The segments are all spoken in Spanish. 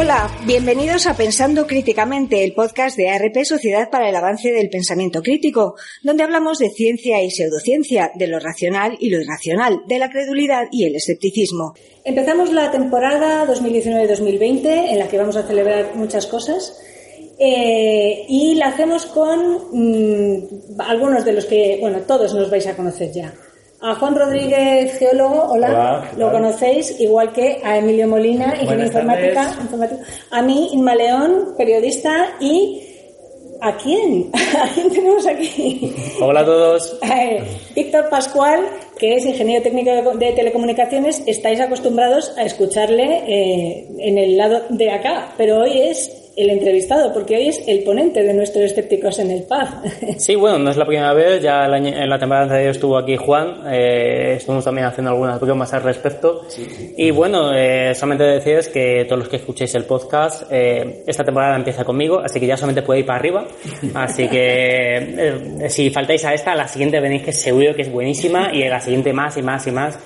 Hola, bienvenidos a Pensando Críticamente, el podcast de ARP Sociedad para el Avance del Pensamiento Crítico, donde hablamos de ciencia y pseudociencia, de lo racional y lo irracional, de la credulidad y el escepticismo. Empezamos la temporada 2019-2020, en la que vamos a celebrar muchas cosas. Eh, y la hacemos con mm, algunos de los que, bueno, todos nos vais a conocer ya. A Juan Rodríguez, geólogo, hola, lo conocéis, igual que a Emilio Molina, ingeniero informática, informática, a mí, Inma León, periodista, y ¿a quién? ¿A quién tenemos aquí? Hola a todos. Eh, Víctor Pascual, que es ingeniero técnico de telecomunicaciones, estáis acostumbrados a escucharle eh, en el lado de acá, pero hoy es el entrevistado, porque hoy es el ponente de nuestros escépticos en el pub. Sí, bueno, no es la primera vez, ya en la temporada anterior estuvo aquí Juan, eh, estuvimos también haciendo algunas bromas al respecto. Y bueno, eh, solamente decirles que todos los que escuchéis el podcast, eh, esta temporada empieza conmigo, así que ya solamente puede ir para arriba. Así que eh, si faltáis a esta, la siguiente venís que seguro que es buenísima y la siguiente más y más y más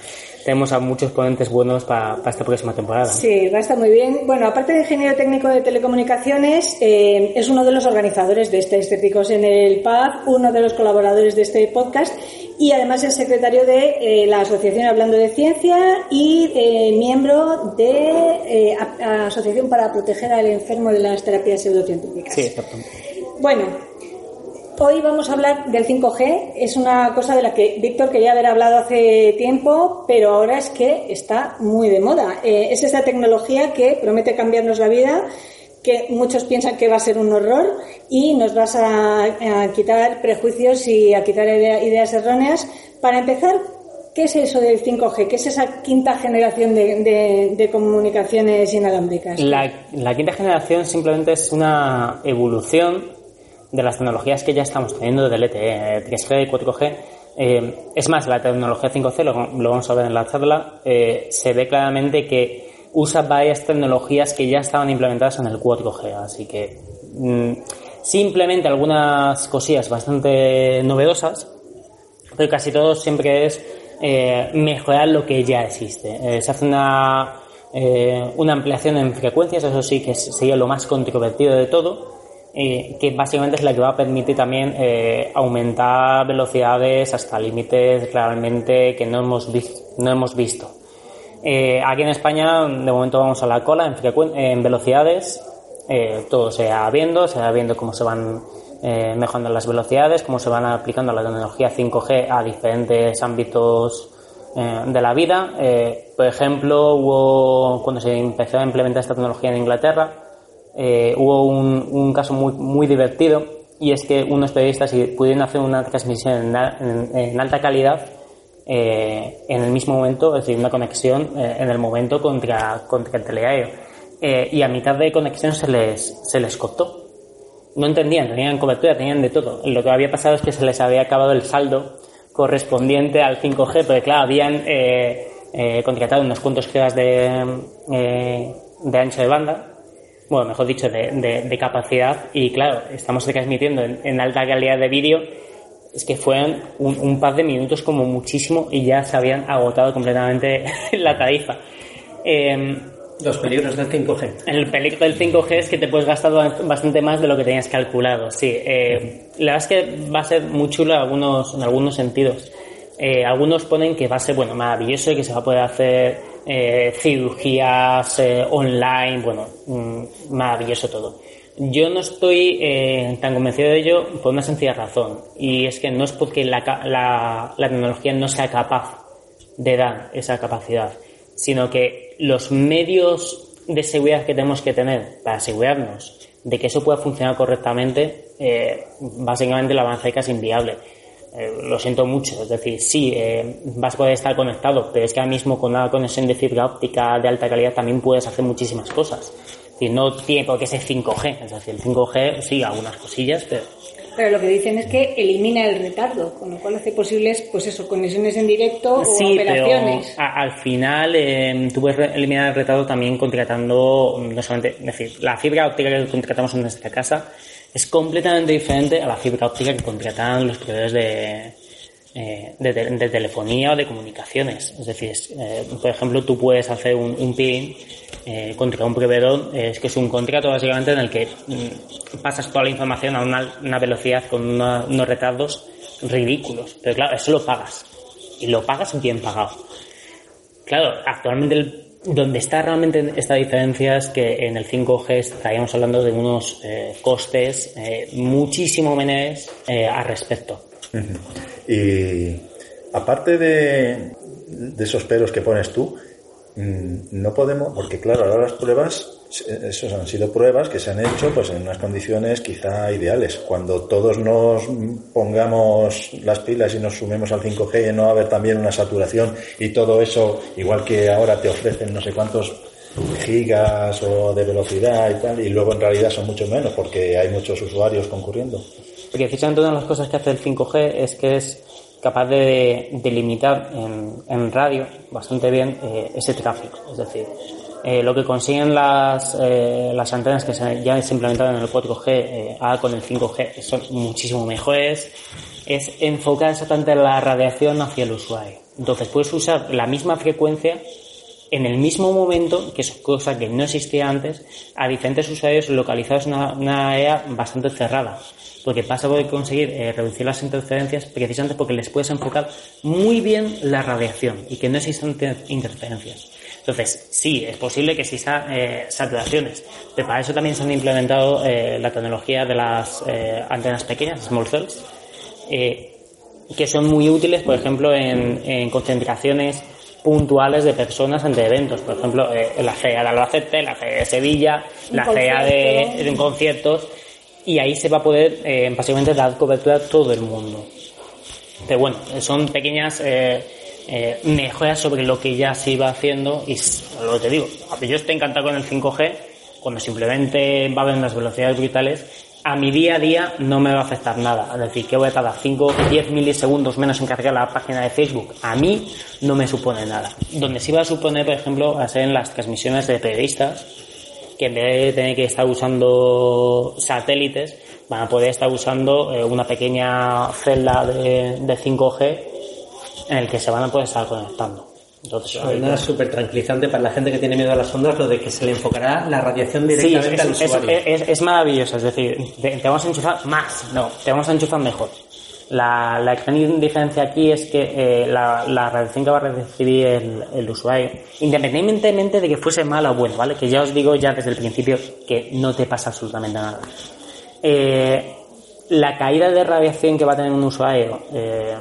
tenemos a muchos ponentes buenos para esta próxima temporada. Sí, va a estar muy bien. Bueno, aparte de ingeniero técnico de telecomunicaciones, eh, es uno de los organizadores de este Estéticos en el PAB, uno de los colaboradores de este podcast y además es secretario de eh, la Asociación Hablando de Ciencia y eh, miembro de la Asociación para Proteger al Enfermo de las Terapias Pseudocientíficas. Sí, exactamente. Bueno, Hoy vamos a hablar del 5G. Es una cosa de la que Víctor quería haber hablado hace tiempo, pero ahora es que está muy de moda. Eh, es esta tecnología que promete cambiarnos la vida, que muchos piensan que va a ser un horror y nos vas a, quitar prejuicios y a quitar ideas erróneas. Para empezar, ¿qué es eso del 5G? ¿Qué es esa quinta generación de, comunicaciones inalámbricas? La, la quinta generación simplemente es una evolución de las tecnologías que ya estamos teniendo de LTE, 3G y 4G. Eh, es más, la tecnología 5G, lo, vamos a ver en la charla, eh, se ve claramente que usa varias tecnologías que ya estaban implementadas en el 4G. Así que mm, simplemente algunas cosillas bastante novedosas, pero casi todo siempre es eh, mejorar lo que ya existe. se hace una, una ampliación en frecuencias, eso sí que sería lo más controvertido de todo eh, que básicamente es la que va a permitir también eh, aumentar velocidades hasta límites claramente que no hemos, visto, no hemos visto. Eh, aquí en España, de momento vamos a la cola en, en velocidades, todo se va viendo, se va viendo cómo se van mejorando las velocidades, cómo se van aplicando la tecnología 5G a diferentes ámbitos de la vida. por ejemplo, hubo, cuando se empezó a implementar esta tecnología en Inglaterra, eh, hubo un, caso muy, muy divertido y es que unos periodistas pudieron hacer una transmisión en, alta calidad eh, en el mismo momento, es decir, una conexión eh, en el momento contra, contra el teleaéreo. y a mitad de conexión se les, se les cortó. No entendían, tenían cobertura, tenían de todo. Lo que había pasado es que se les había acabado el saldo correspondiente al 5G, porque claro, habían contratado unos cuantos gigas de, de ancho de banda bueno, mejor dicho, de, capacidad. Y claro, estamos transmitiendo en, alta calidad de vídeo. Es que fueron un, par de minutos como muchísimo y ya se habían agotado completamente la tarifa. Em, los peligros del 5G. El peligro del 5G es que te puedes gastar bastante más de lo que tenías calculado. Sí, eh, la verdad es que va a ser muy chulo en algunos, en algunos sentidos. Eh, algunos ponen que va a ser bueno maravilloso y que se va a poder hacer eh, cirugías eh, online, bueno, mm, maravilloso todo. Yo no estoy eh, tan convencido de ello por una sencilla razón, y es que no es porque la, la, la tecnología no sea capaz de dar esa capacidad, sino que los medios de seguridad que tenemos que tener para asegurarnos de que eso pueda funcionar correctamente, básicamente el avance es inviable. Eh, lo siento mucho, es decir, sí, eh, vas a poder estar conectado, pero es que ahora mismo con una conexión de fibra óptica de alta calidad también puedes hacer muchísimas cosas. Es decir, no tiene por qué ser 5G, es decir, el 5G sí, algunas cosillas, pero... Pero lo que dicen es que elimina el retardo, con lo cual hace posibles, pues eso, conexiones en directo o operaciones. Pero al final eh, tú puedes eliminar el retardo también contratando, no solamente, es decir, la fibra óptica que contratamos en nuestra casa es completamente diferente a la fibra óptica que contratan los proveedores de, eh, de, telefonía o de comunicaciones. Es decir, eh, por ejemplo, tú puedes hacer un, un eh, contra un proveedor es que es un contrato básicamente en el que mm, pasas toda la información a una, velocidad con unos retardos ridículos. Pero claro, eso lo pagas. Y lo pagas bien pagado. Claro, actualmente donde está realmente esta diferencia es que en el 5G estaríamos hablando de unos eh, costes eh, muchísimo menores al respecto. Y aparte de, de esos peros que pones tú, mm, no podemos, porque claro, ahora las pruebas, esos han sido pruebas que se han hecho pues en unas condiciones quizá ideales. Cuando todos nos pongamos las pilas y nos sumemos al 5G, no va a haber también una saturación y todo eso, igual que ahora te ofrecen no sé cuántos gigas o de velocidad y tal, y luego en realidad son mucho menos porque hay muchos usuarios concurriendo. Precisamente una de las cosas que hace el 5G es que es capaz de, delimitar en, radio bastante bien eh, ese tráfico. Es decir, eh, lo que consiguen las, eh, las antenas que se, ya se implementaron en el 4G ahora con el 5G son muchísimo mejores, es enfocar exactamente la radiación hacia el usuario. Entonces puedes usar la misma frecuencia en el mismo momento, que es cosa que no existía antes, a diferentes usuarios localizados en una, una área bastante cerrada porque pasa a conseguir eh, reducir las interferencias precisamente porque les puedes enfocar muy bien la radiación y que no existan interferencias. Entonces, sí, es posible que existan eh, saturaciones, pero para eso también se han implementado eh, la tecnología de las antenas pequeñas, small cells, que son muy útiles, por ejemplo, en, concentraciones puntuales de personas ante eventos. Por ejemplo, la CEA de Albacete, la CEA de Sevilla, la CEA de, de conciertos y ahí se va a poder eh, básicamente dar cobertura a todo el mundo. Pero bueno, son pequeñas eh, eh, mejoras sobre lo que ya se iba haciendo y lo que te digo, yo estoy encantado con el 5G, cuando simplemente va a haber unas velocidades brutales, a mi día a día no me va a afectar nada. Es decir, que voy a tardar 5 o 10 milisegundos menos en cargar la página de Facebook. A mí no me supone nada. Donde sí va a suponer, por ejemplo, a ser en las transmisiones de periodistas, que en vez de tener que estar usando satélites, van a poder estar usando eh, una pequeña celda de, 5G en el que se van a poder estar conectando. Entonces, es súper tranquilizante para la gente que tiene miedo a las ondas, lo de que se le enfocará la radiación directamente al usuario. Es, es, maravilloso, es decir, te, te, vamos a enchufar más, no, te vamos a enchufar mejor. La, la gran diferencia aquí es que eh, la, la, radiación que va a recibir el, el, usuario, independientemente de que fuese mala o buena, ¿vale? Que ya os digo ya desde el principio que no te pasa absolutamente nada. Eh, la caída de radiación que va a tener un usuario eh,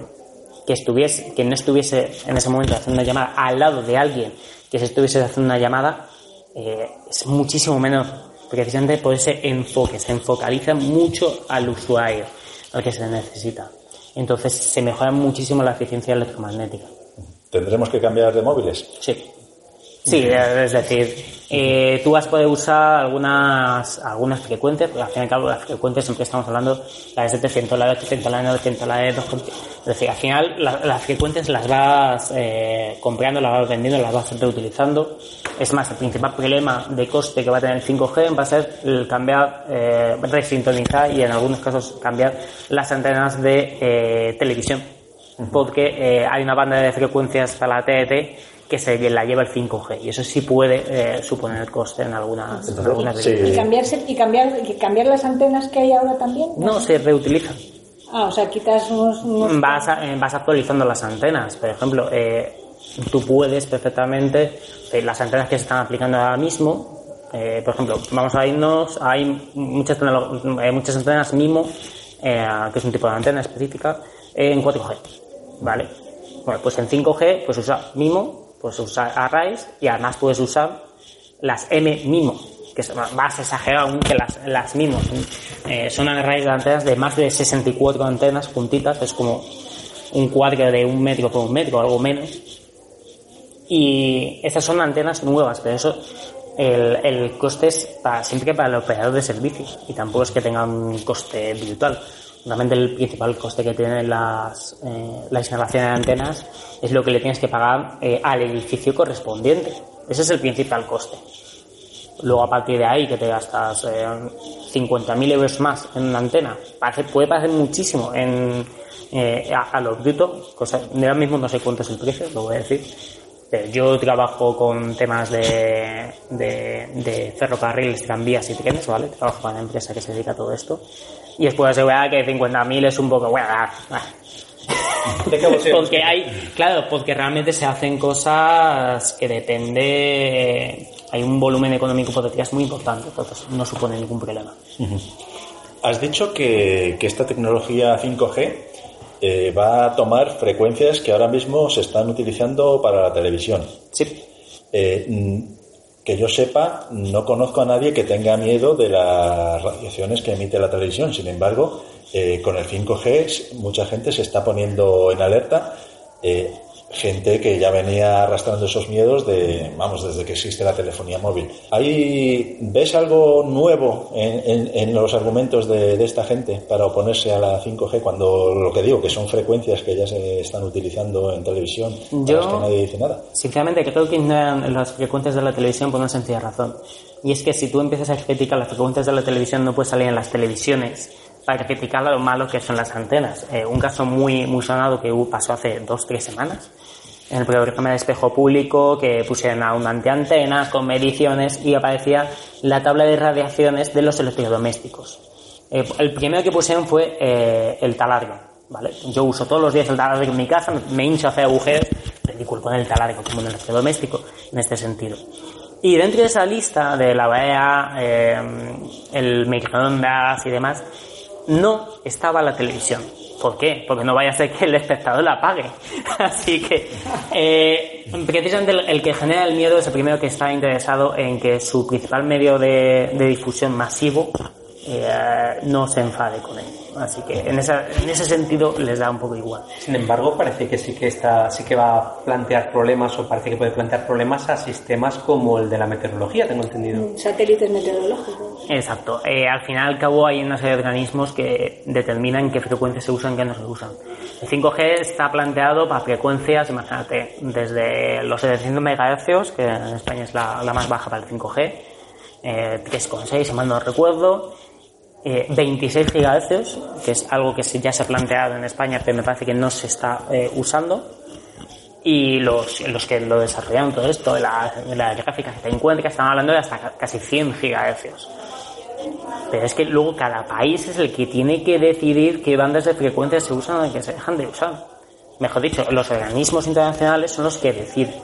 que estuviese, que no estuviese en ese momento haciendo una llamada al lado de alguien que se estuviese haciendo una llamada eh, es muchísimo menos precisamente por ese enfoque, se enfocaliza mucho al usuario al que se necesita. Entonces se mejora muchísimo la eficiencia electromagnética. ¿Tendremos que cambiar de móviles? Sí. Sí, es decir, eh, tú vas a poder usar algunas, algunas frecuencias, porque al fin y al cabo las frecuencias siempre estamos hablando la de 700, la de 800, la de 900, la de 200. Es decir, al final las frecuencias las vas eh, comprando, las vas vendiendo, las vas reutilizando. Es más, el principal problema de coste que va a tener el 5G va a ser el cambiar, eh, resintonizar y en algunos casos cambiar las antenas de eh, televisión. Porque eh, hay una banda de frecuencias para la TET que se la lleva el 5G y eso sí puede eh, suponer coste en algunas, ¿Y, cambiarse, y cambiar, cambiar las antenas que hay ahora también? No, se reutilizan. Ah, o sea, quitas unos... Vas, eh, vas actualizando las antenas. Por ejemplo, eh, tú puedes perfectamente, las antenas que se están aplicando ahora mismo, por ejemplo, vamos a irnos, hay muchas, muchas antenas MIMO, que es un tipo de antena específica, en 4G, ¿vale? Bueno, pues en 5G, pues usa MIMO puedes usar arrays y además puedes usar las M MIMO, que es más exagerado aún que las, las MIMO. Eh, son arrays de antenas de más de 64 antenas puntitas, es como un cuadro de un metro por un metro, algo menos. Y estas son antenas nuevas, pero eso el, el coste es para, siempre para el operador de servicios y tampoco es que tenga un coste virtual. Realmente el principal coste que tienen las, eh, la de antenas es lo que le tienes que pagar eh, al edificio correspondiente. Ese es el principal coste. Luego a partir de ahí que te gastas eh, 50.000 euros más en una antena, puede parecer muchísimo en, eh, a, lo bruto, cosa, ahora mismo no sé cuánto es el precio, lo voy a decir, pero yo trabajo con temas de, de de ferrocarriles, tranvías y trenes, ¿vale? Trabajo para una empresa que se dedica a todo esto. Y después de seguridad que 50.000 es un poco, bueno, ah, ah. porque hay, claro, porque realmente se hacen cosas que depende, hay un volumen económico detrás muy importante, entonces no supone ningún problema. Has dicho que, que esta tecnología 5G eh, va a tomar frecuencias que ahora mismo se están utilizando para la televisión. Sí. Eh, que yo sepa, no conozco a nadie que tenga miedo de las radiaciones que emite la televisión. Sin embargo, eh, con el 5G mucha gente se está poniendo en alerta. Eh, gente que ya venía arrastrando esos miedos de, vamos, desde que existe la telefonía móvil. ¿Ahí ves algo nuevo en, los argumentos de, esta gente para oponerse a la 5G cuando lo que digo, que son frecuencias que ya se están utilizando en televisión, Yo, que nadie dice nada? Sinceramente, creo que ignoran las frecuencias de la televisión por una sencilla razón. Y es que si tú empiezas a criticar las frecuencias de la televisión, no puedes salir en las televisiones para criticar lo malo que son las antenas. Eh, un caso muy, muy sonado que pasó hace dos, tres semanas en el programa de espejo público que pusieron a una antiantena con mediciones y aparecía la tabla de radiaciones de los electrodomésticos. Eh, el primero que pusieron fue eh, el talargo. ¿vale? Yo uso todos los días el talargo en mi casa, me hincho a hacer agujeros, ridículo con el talargo como un electrodoméstico en este sentido. Y dentro de esa lista de la BEA, eh, el microondas y demás, no estaba la televisión. ¿Por qué? Porque no vaya a ser que el espectador la pague. Así que, eh, precisamente el, que genera el miedo es el primero que está interesado en que su principal medio de, de difusión masivo eh, no se enfade con él. Así que en, esa, en ese sentido les da un poco igual. Sin embargo, parece que sí que está, sí que va a plantear problemas o parece que puede plantear problemas a sistemas como el de la meteorología, tengo entendido. Satélites meteorológicos. Exacto. Eh, al final al cabo hay una serie de organismos que determinan qué frecuencias se usan y qué no se usan. El 5G está planteado para frecuencias, imagínate, desde los 700 MHz, que en España es la, la más baja para el 5G, eh, 3,6 si mal no recuerdo, 26 eh, GHz, que es algo que ya se ha planteado en España, pero me parece que no se está eh, usando. Y los, los que lo desarrollaron todo esto, la, la gráfica que te encuentras, están hablando de hasta casi 100 GHz. Pero es que luego cada país es el que tiene que decidir qué bandas de frecuencia se usan y qué se dejan de usar. Mejor dicho, los organismos internacionales son los que deciden.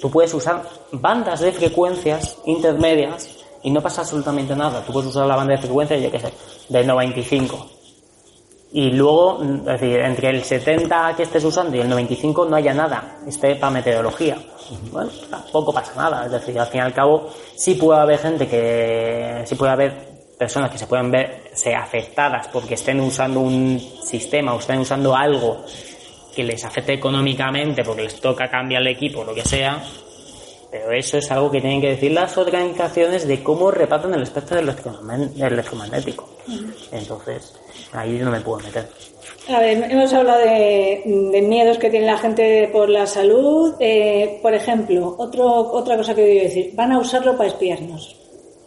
Tú puedes usar bandas de frecuencias intermedias y no pasa absolutamente nada. Tú puedes usar la banda de frecuencia, yo qué sé, de 95. Y luego, es decir, entre el 70 que estés usando y el 95 no haya nada, esté para meteorología. Bueno, tampoco pasa nada. Es decir, al fin y al cabo, sí puede haber gente que, sí puede haber personas que se pueden verse afectadas porque estén usando un sistema o estén usando algo que les afecte económicamente porque les toca cambiar el equipo o lo que sea, pero eso es algo que tienen que decir las organizaciones de cómo reparten el espectro del electromagnético. Entonces, ahí no me puedo meter. A ver, hemos hablado de, miedos que tiene la gente por la salud. Eh, por ejemplo, otro, otra cosa que voy a decir, van a usarlo para espiarnos.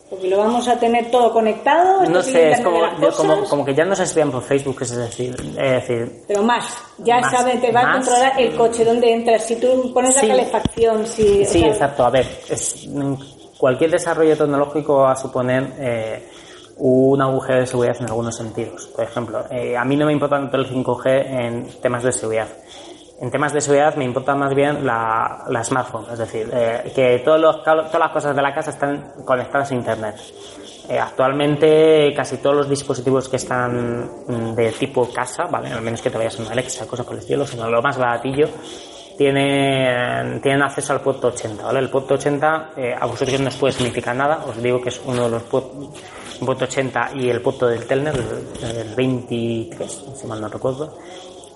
Porque lo vamos a tener todo conectado. No sé, es como, como, que ya no se espían por Facebook, es decir. Es decir Pero más, ya saben, te va a controlar el coche, donde entras, si tú pones la calefacción, si. Sí, exacto. A ver, es, cualquier desarrollo tecnológico va a suponer. Eh, un agujero de seguridad en algunos sentidos. Por ejemplo, eh, a mí no me importa tanto el 5G en temas de seguridad en temas de seguridad me importa más bien la, la smartphone, es decir, eh, que todos los, todas las cosas de la casa están conectadas a Internet. Eh, actualmente casi todos los dispositivos que están mm, de tipo casa, ¿vale? al menos que te vayas a una Alexa, cosas por el estilo, sino lo más baratillo, tienen, tienen acceso al puerto 80. ¿vale? El puerto 80 eh, a vosotros no os puede significar nada, os digo que es uno de los puertos, puerto 80 y el puerto del Telner, el, el 23, si mal no recuerdo,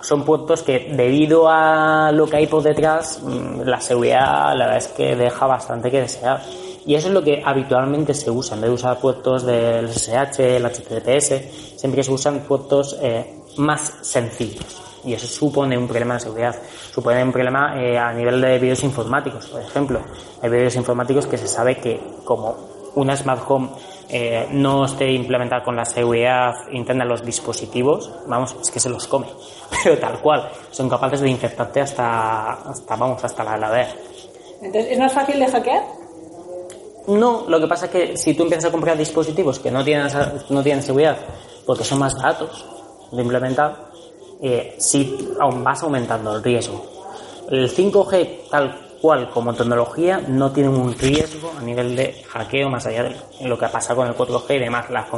son puertos que debido a lo que hay por detrás, mm, la seguridad la verdad es que deja bastante que desear. Y eso es lo que habitualmente se usa. En vez de usar puertos del SSH, el HTTPS, siempre se usan puertos eh, más sencillos. Y eso supone un problema de seguridad. Supone un problema eh, a nivel de vídeos informáticos, por ejemplo. Hay vídeos informáticos que se sabe que como una smart home eh, no esté implementada con la seguridad interna de los dispositivos, vamos, es que se los come. Pero tal cual, son capaces de infectarte hasta, hasta vamos, hasta la heladera. Entonces, ¿es más fácil de hackear? No, lo que pasa es que si tú empiezas a comprar dispositivos que no tienen, no tienen seguridad porque son más baratos de implementar, eh, sí aún vas aumentando el riesgo. El 5G tal cual como tecnología no tiene un riesgo a nivel de hackeo más allá de lo que ha pasado con el 4G y demás. Las,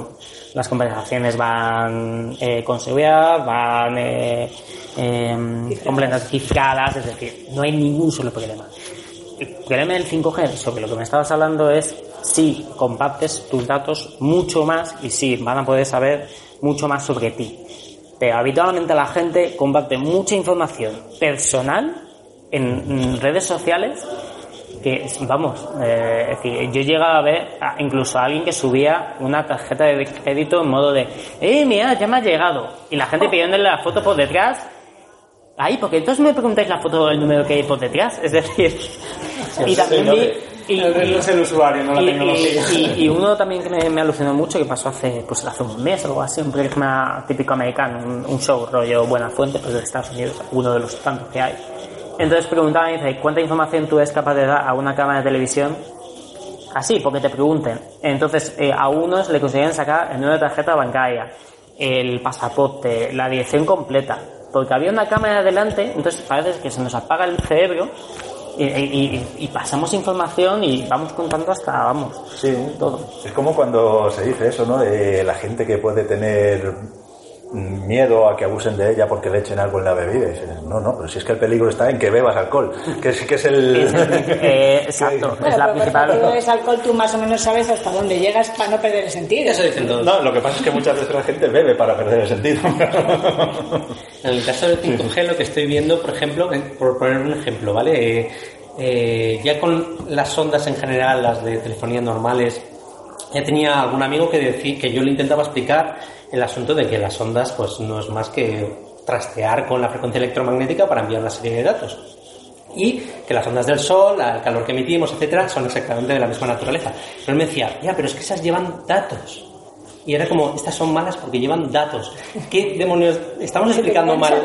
las conversaciones van eh, con seguridad, van eh, eh, completamente cifradas, es decir, no hay ningún solo problema. El problema del 5G, sobre lo que me estabas hablando, es si compartes tus datos mucho más y si van a poder saber mucho más sobre ti. Pero habitualmente la gente comparte mucha información personal en redes sociales que, vamos, eh, es decir, yo llegaba a ver incluso a alguien que subía una tarjeta de crédito en modo de, eh, mira, ya me ha llegado. Y la gente pidiéndole la foto por detrás. Ahí, porque entonces me preguntáis la foto del número que hay por detrás. Es decir, y también vi, y, es el usuario, no la tecnología. Y, uno también que me, alucinó mucho, que pasó hace, pues hace un mes o algo así, un programa típico americano, un, show rollo Buena Fuente, pues de Estados Unidos, uno de los tantos que hay entonces preguntaban, dice, ¿cuánta información tú eres capaz de dar a una cámara de televisión? Así, porque te pregunten. Entonces, eh, a unos le conseguían sacar el número de tarjeta bancaria, el pasaporte, la dirección completa. Porque había una cámara delante, entonces parece que se nos apaga el cerebro y, pasamos información y vamos contando hasta, vamos, sí. todo. Es como cuando se dice eso, ¿no? De la gente que puede tener miedo a que abusen de ella porque le echen algo en la bebida. no, no, pero si es que el peligro está en que bebas alcohol, que es, que es el... Eh, exacto, es la principal... Cuando bebes alcohol tú más o menos sabes hasta dónde llegas para no perder el sentido. Eso dicen todos. No, lo que pasa es que muchas veces la gente bebe para perder el sentido. en el caso del 5G lo que estoy viendo, por ejemplo, por poner un ejemplo, ¿vale? Eh, eh, ya con las ondas en general, las de telefonía normales, ya tenía algún amigo que decía que yo le intentaba explicar el asunto de que las ondas pues no es más que trastear con la frecuencia electromagnética para enviar una serie de datos. Y que las ondas del sol, el calor que emitimos, etcétera, son exactamente de la misma naturaleza. Pero él me decía, ya, pero es que esas llevan datos. Y era como, estas son malas porque llevan datos. ¿Qué demonios estamos explicando mal?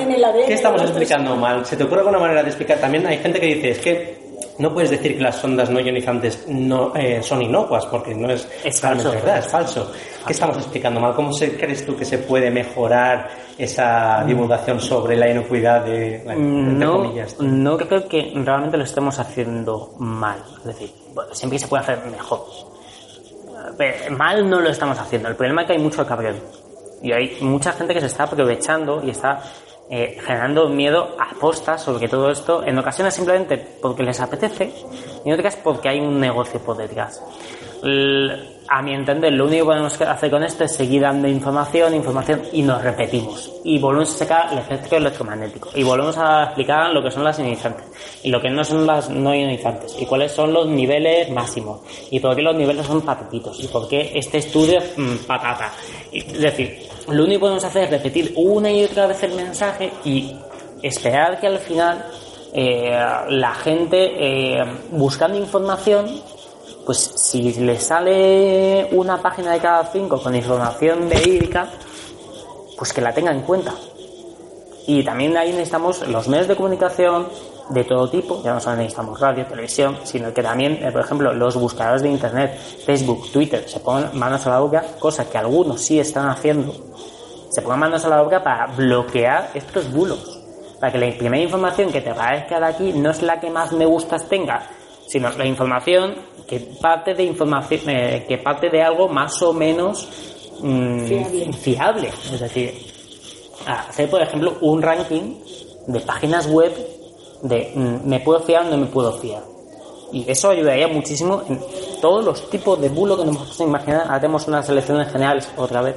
¿Qué estamos explicando mal? ¿Se te ocurre alguna manera de explicar? También hay gente que dice, es que no puedes decir que las ondas no ionizantes no, eh, son inocuas, porque no es, es falso. verdad, es falso. ¿Qué estamos explicando mal? ¿Cómo se, crees tú que se puede mejorar esa divulgación sobre la inocuidad de, no, No creo que realmente lo estemos haciendo mal. Es decir, siempre se puede hacer mejor. mal no lo estamos haciendo. El problema es que hay mucho cabrón. Y hay mucha gente que se está aprovechando y está eh, generando miedo a postas sobre todo esto, en ocasiones simplemente porque les apetece y en otras porque hay un negocio por detrás. a mi entender, lo único que podemos hacer con esto es seguir dando información, información y nos repetimos. Y volvemos a sacar el efecto electromagnético. Y volvemos a explicar lo que son las ionizantes y lo que no son las no ionizantes y cuáles son los niveles máximos y por qué los niveles son patatitos y por qué este estudio es mm, patata. Es decir, lo único que podemos hacer es repetir una y otra vez el mensaje y esperar que al final eh, la gente eh, buscando información, pues si le sale una página de cada cinco con información verídica, pues que la tenga en cuenta. Y también ahí necesitamos los medios de comunicación de todo tipo, ya no solo necesitamos radio, televisión, sino que también, eh, por ejemplo, los buscadores de Internet, Facebook, Twitter, se pongan manos a la obra, cosa que algunos sí están haciendo, se pongan manos a la obra para bloquear estos bulos, para que la primera información que te aparezca de aquí no es la que más me gustas tenga, sino la información que parte de información, eh, que parte de algo más o menos mm, fiable. Es decir, hacer, por ejemplo, un ranking de páginas web de mm, me puedo fiar o no me puedo fiar. Y eso ayudaría muchísimo en todos los tipos de bulo que nos podemos imaginar. Hacemos unas elecciones generales otra vez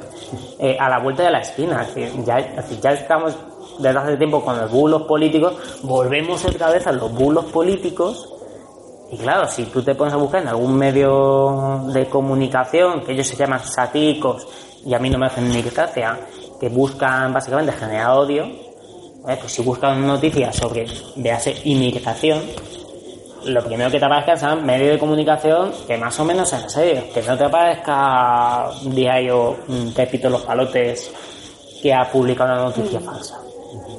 eh, a la vuelta de la esquina. ya, ya estamos desde hace tiempo con los bulos políticos, volvemos otra vez a los bulos políticos. Y claro, si tú te pones a buscar en algún medio de comunicación, que ellos se llaman satíricos y a mí no me hacen ni gracia, que buscan básicamente generar odio, pues si buscan noticias sobre, hacer inmigración, lo primero que te aparezca son medios de comunicación que más o menos sean serios, que no te aparezca diario un Pepito los palotes que ha publicado una noticia falsa.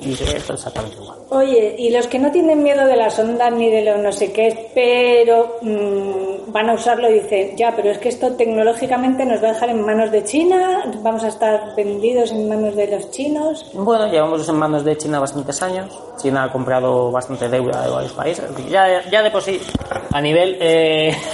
Y exactamente igual. Oye, y los que no tienen miedo de las ondas ni de lo no sé qué, pero mm, van a usarlo y dicen, ya, pero es que esto tecnológicamente nos va a dejar en manos de China, vamos a estar vendidos en manos de los chinos. Bueno, llevamos en manos de China bastantes años. China ha comprado bastante deuda de varios países. Ya, ya de por sí, a nivel eh,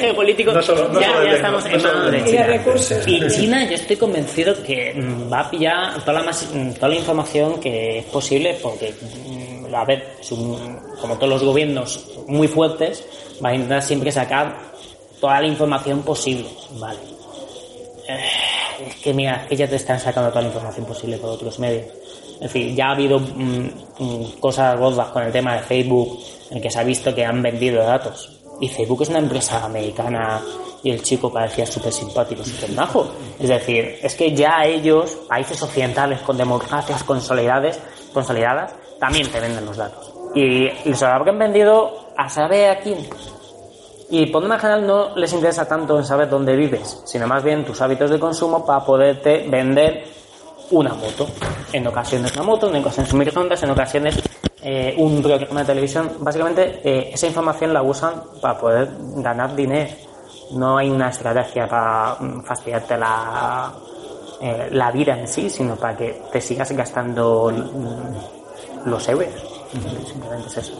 geopolítico, No solo- no ya, solo de ya estamos en no manos de China. recursos. Y China, yo estoy convencido que mm, va a pillar toda la, mm, toda la información que es posible, porque, mm, a ver, como todos los gobiernos muy fuertes, va a intentar siempre sacar toda la información posible, ¿vale? Eh, Es que mira, es que ya te están sacando toda la información posible por otros medios. Es decir, ya ha habido mm, mm, cosas gordas con el tema de Facebook, en que se ha visto que han vendido datos. Y Facebook es una empresa americana y el chico parecía súper simpático, súper majo. Es decir, es que ya ellos, países occidentales con democracias consolidadas, consolidadas también te venden los datos. Y, y se lo habrán vendido a saber a quién. Y por norma general no les interesa tanto en saber dónde vives, sino más bien tus hábitos de consumo para poderte vender una moto. En ocasiones una moto, en ocasiones un microondas, en ocasiones eh, un programa de televisión. Básicamente eh, esa información la usan para poder ganar dinero. No hay una estrategia para mm, fastidiarte la, eh, la vida en sí, sino para que te sigas gastando mm, los euros. Simplemente es eso.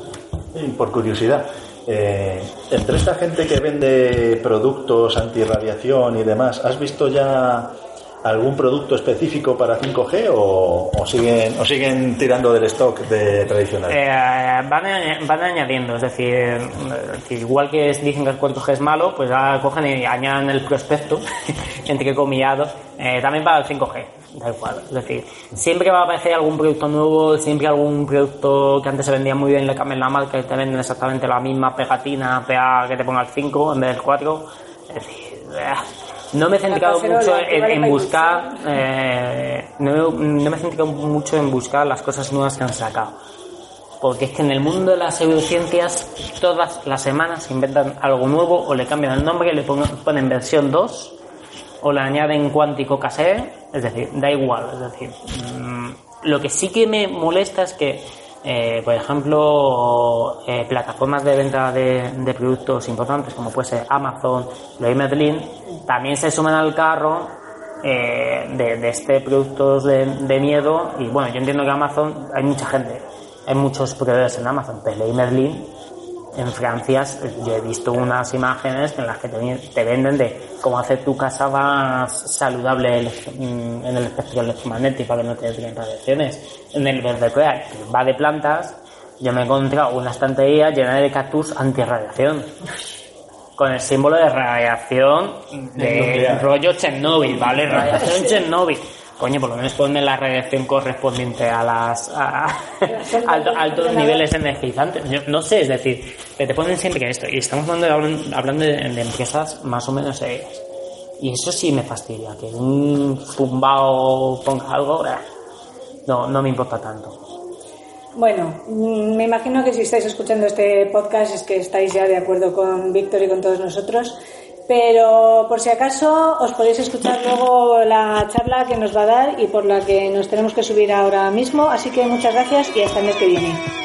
Y por curiosidad, eh, entre esta gente que vende productos antirradiación y demás, ¿has visto ya algún producto específico para 5G o, siguen, o siguen tirando del stock de tradicional? Eh, van, van añadiendo, es decir, eh, igual que dicen que el 4G es malo, pues ahora cogen y añaden el prospecto, entre comillados, eh, también para el 5G, da igual. Es decir, siempre va a aparecer algún producto nuevo, siempre algún producto que antes se vendía muy bien, le cambian la marca y te venden exactamente la misma pegatina, pega que te ponga el 5 en vez del 4. Es decir, eh, no me he centrado mucho en, buscar, eh, no, no me he centrado mucho en buscar las cosas nuevas que han sacado. Porque es que en el mundo de las pseudociencias todas las semanas inventan algo nuevo o le cambian el nombre, le ponen, ponen versión 2 o le añaden cuántico casé, es decir, da igual, es decir, mm, lo que sí que me molesta es que, eh, por ejemplo, eh, plataformas de venta de, productos importantes como puede ser Amazon, Leroy Merlin, también se suman al carro eh, de, de este productos de, de miedo. Y bueno, yo entiendo que Amazon hay mucha gente, hay muchos proveedores en Amazon, pero Leroy Merlin en Francia yo he visto unas imágenes en las que te, venden de cómo hacer tu casa más saludable mm, en el espectro electromagnético para que no te den radiaciones. En el verde que va de plantas, yo me he encontrado una estantería llena de cactus antirradiación. Con el símbolo de radiación de rollo Chernobyl, ¿vale? Radiación Chernobyl. Coño, por lo menos ponme la radiación correspondiente a las a, a alto- altos niveles energizantes. Yo no sé, es decir, que te ponen siempre esto. Y estamos hablando de, hablando de empresas más o menos serias. Y eso sí me fastidia, que un zumbao ponga algo, eh, no, no me importa tanto. Bueno, mm, me imagino que si estáis escuchando este podcast es que estáis ya de acuerdo con Víctor y con todos nosotros. Pero por si acaso os podéis escuchar luego la charla que nos va a dar y por la que nos tenemos que subir ahora mismo. Así que muchas gracias y hasta el mes que viene.